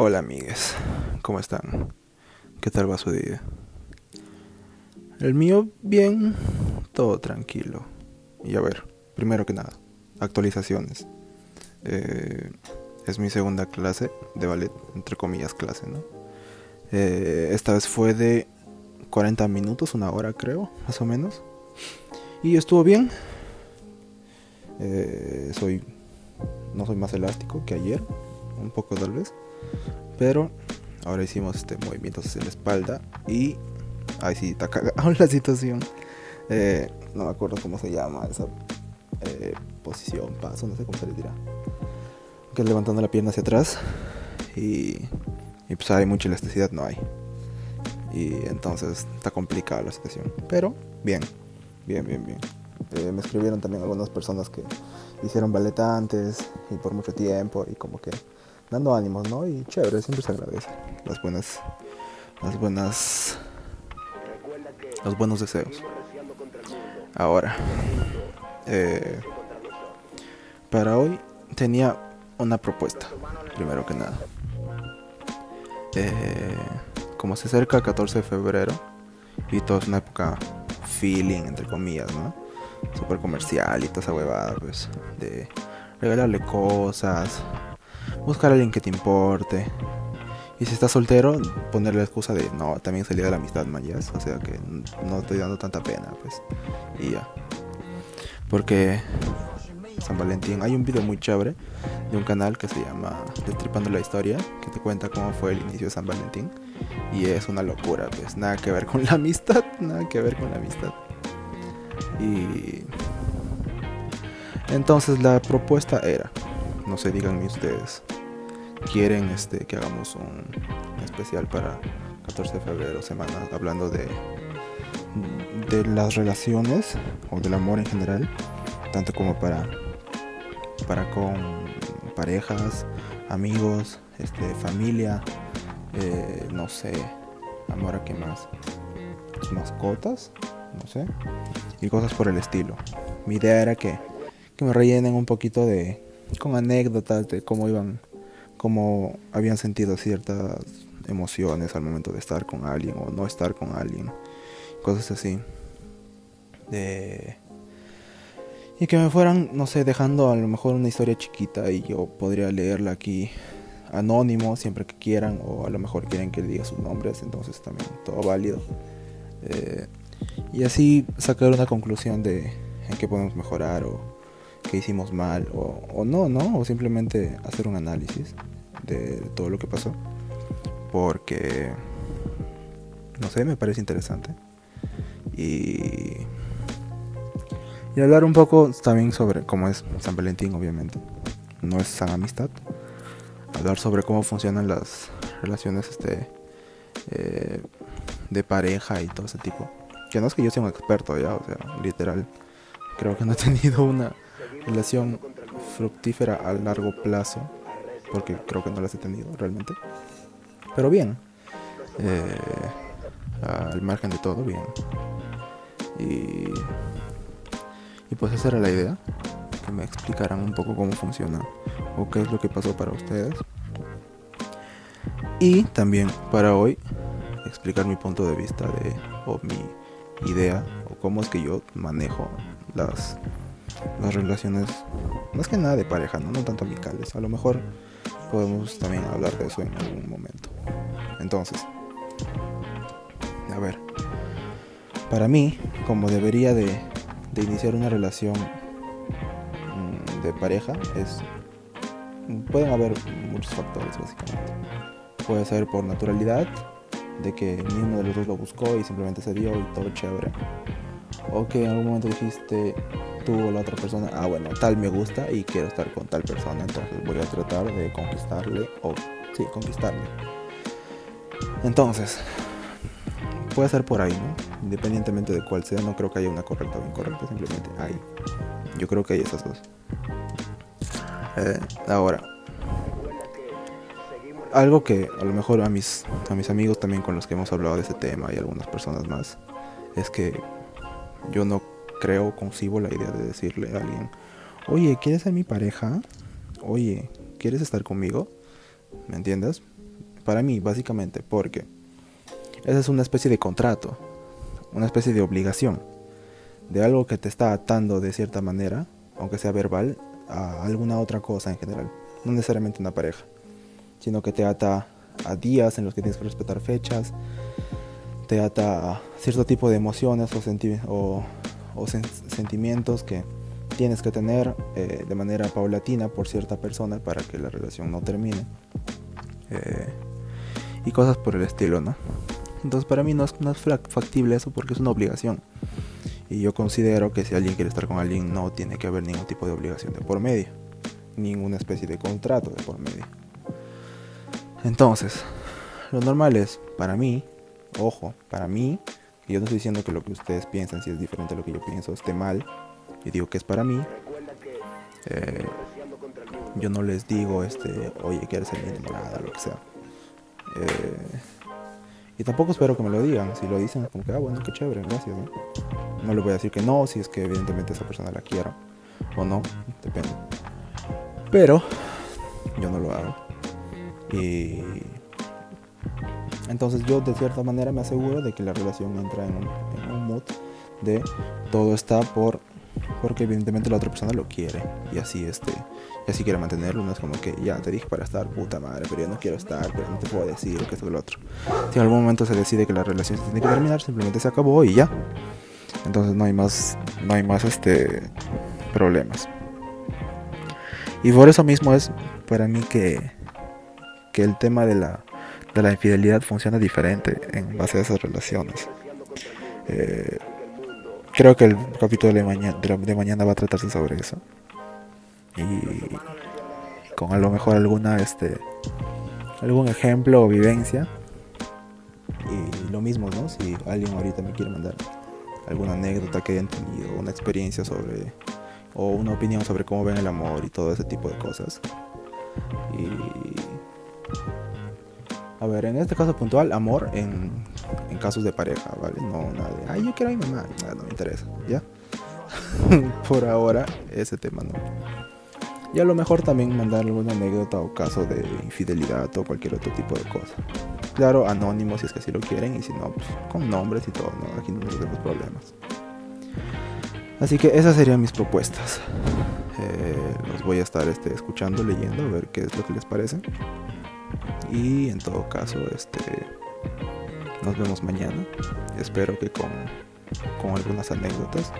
Hola amigues, ¿cómo están? ¿Qué tal va su día? El mío bien, todo tranquilo. Y a ver, primero que nada, actualizaciones. Eh, es mi segunda clase de ballet, entre comillas clase, ¿no? Eh, esta vez fue de 40 minutos, una hora creo, más o menos. Y estuvo bien. Eh, soy, no soy más elástico que ayer, un poco tal vez. Pero ahora hicimos este movimientos en la espalda y ahí sí está cagado la situación. Eh, no me acuerdo cómo se llama esa eh, posición, paso, no sé cómo se le dirá. Que es levantando la pierna hacia atrás y, y pues hay mucha elasticidad, no hay. Y entonces está complicada la situación. Pero bien, bien, bien, bien. Eh, me escribieron también algunas personas que hicieron ballet antes y por mucho tiempo y como que dando ánimos, ¿no? Y chévere, siempre se agradece las buenas, las buenas, los buenos deseos. Ahora, eh, para hoy tenía una propuesta, primero que nada. Eh, como se acerca el 14 de febrero y todo es una época feeling, entre comillas, ¿no? Súper comercial y toda esa huevada, pues, de regalarle cosas, buscar a alguien que te importe. Y si estás soltero, ponerle la excusa de no, también salí de la amistad mayas. O sea que no estoy dando tanta pena, pues. Y ya. Porque San Valentín, hay un video muy chévere de un canal que se llama Destripando la Historia, que te cuenta cómo fue el inicio de San Valentín. Y es una locura, pues nada que ver con la amistad, nada que ver con la amistad. Y entonces la propuesta era, no se digan ni ustedes, quieren este que hagamos un especial para 14 de febrero, semana, hablando de de las relaciones o del amor en general, tanto como para para con parejas, amigos, este, familia, eh, no sé, amor a qué más, mascotas, no sé, y cosas por el estilo. Mi idea era que, que me rellenen un poquito de con anécdotas de cómo iban cómo habían sentido ciertas emociones al momento de estar con alguien o no estar con alguien, cosas así. De... Y que me fueran, no sé, dejando a lo mejor una historia chiquita y yo podría leerla aquí anónimo siempre que quieran o a lo mejor quieren que diga sus nombres, entonces también todo válido. Eh, y así sacar una conclusión de en qué podemos mejorar o que hicimos mal o, no, ¿no? O simplemente hacer un análisis de, de, todo lo que pasó. Porque, no sé, me parece interesante. Y, y hablar un poco también sobre cómo es San Valentín, obviamente. No es San Amistad. Hablar sobre cómo funcionan las relaciones este, eh, de pareja y todo ese tipo. Que no es que yo sea un experto ya, o sea, literal. Creo que no he tenido una relación fructífera a largo plazo, porque creo que no las he tenido realmente. Pero bien, eh, al margen de todo, bien. Y, y pues esa era la idea, que me explicaran un poco cómo funciona o qué es lo que pasó para ustedes. Y también para hoy explicar mi punto de vista de, o mi idea o cómo es que yo manejo las las relaciones, más que nada de pareja, ¿no? no tanto amicales. A lo mejor podemos también hablar de eso en algún momento. Entonces, a ver, para mí, como debería de, iniciar una relación mmm, de pareja, es pueden haber muchos factores básicamente. Puede ser por naturalidad, de que ni uno de los dos lo buscó y simplemente se dio y todo chévere. O en algún momento dijiste, tú o la otra persona, ah bueno, tal me gusta y quiero estar con tal persona, entonces voy a tratar de conquistarle o sí, conquistarle. Entonces, puede ser por ahí, ¿no? Independientemente de cuál sea, no creo que haya una correcta o incorrecta, simplemente hay. Yo creo que hay esas dos. Eh, ahora, algo que a lo mejor a mis, a mis amigos también con los que hemos hablado de este tema y algunas personas más, es que yo no creo, concibo la idea de decirle a alguien, oye, ¿quieres ser mi pareja? Oye, ¿quieres estar conmigo? ¿Me entiendes? para mí, básicamente, porque esa es una especie de contrato, una especie de obligación, de algo que te está atando de cierta manera, aunque sea verbal, a alguna otra cosa en general, no necesariamente una pareja, sino que te ata a días en los que tienes que respetar fechas, te ata a cierto tipo de emociones o, o, sentimientos que tienes que tener eh, de manera paulatina por cierta persona para que la relación no termine. Eh, y cosas por el estilo, ¿no? Entonces para mí no es, no es factible eso porque es una obligación. Y yo considero que si alguien quiere estar con alguien no tiene que haber ningún tipo de obligación de por medio. Ninguna especie de contrato de por medio. Entonces, lo normal es, para mí, ojo, para mí, yo no estoy diciendo que lo que ustedes piensan, si es diferente a lo que yo pienso, esté mal, y digo que es para mí, eh, yo no les digo, este, oye, quieres ser mi enamorada, lo que sea. Eh, y tampoco espero que me lo digan. Si lo dicen, como que, ah, bueno, qué chévere, gracias. ¿no? no le voy a decir que no, si es que evidentemente esa persona la quiera o no, depende. Pero yo no lo hago. Y entonces yo de cierta manera me aseguro de que la relación entra en un, en mood de todo está por porque evidentemente la otra persona lo quiere. Y así este y así quiere mantenerlo. No es como que ya te dije para estar puta madre pero yo no quiero estar pero no te puedo decir que esto que lo otro. Si en algún momento se decide que la relación se tiene que terminar simplemente se acabó y ya. Entonces no hay más no hay más este problemas. Y por eso mismo es para mí que que el tema de la la infidelidad funciona diferente en base a esas relaciones eh, creo que el capítulo de mañana, de, mañana va a tratarse sobre eso. Y con a lo mejor alguna, este, algún ejemplo o vivencia. Y lo mismo, ¿no? Si alguien ahorita me quiere mandar alguna anécdota que hayan tenido, una experiencia sobre, o una opinión sobre cómo ven el amor y todo ese tipo de cosas. Y a ver, en este caso puntual, amor en, en casos de pareja, ¿vale? No, nada de, ay, yo quiero a mi mamá, nada, no me interesa, ¿ya? Por ahora, ese tema no. Y a lo mejor también mandar alguna anécdota o caso de infidelidad o cualquier otro tipo de cosa. Claro, anónimo si es que así lo quieren y si no, pues con nombres y todo, ¿no? Aquí no tenemos problemas. Así que esas serían mis propuestas. Eh, los voy a estar este, escuchando, leyendo, a ver qué es lo que les parece. Y en todo caso, este nos vemos mañana. Espero que con, con algunas anécdotas.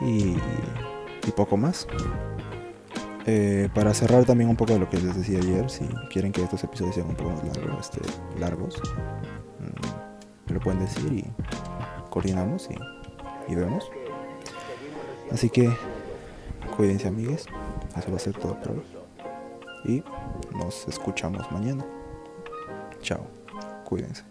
Y, y poco más. Eh, para cerrar también un poco de lo que les decía ayer, si quieren que estos episodios sean un poco más este, largos mm, lo pueden decir y coordinamos y, y vemos. Así que cuídense amigues, eso va a ser todo por hoy y nos escuchamos mañana. Chao, cuídense.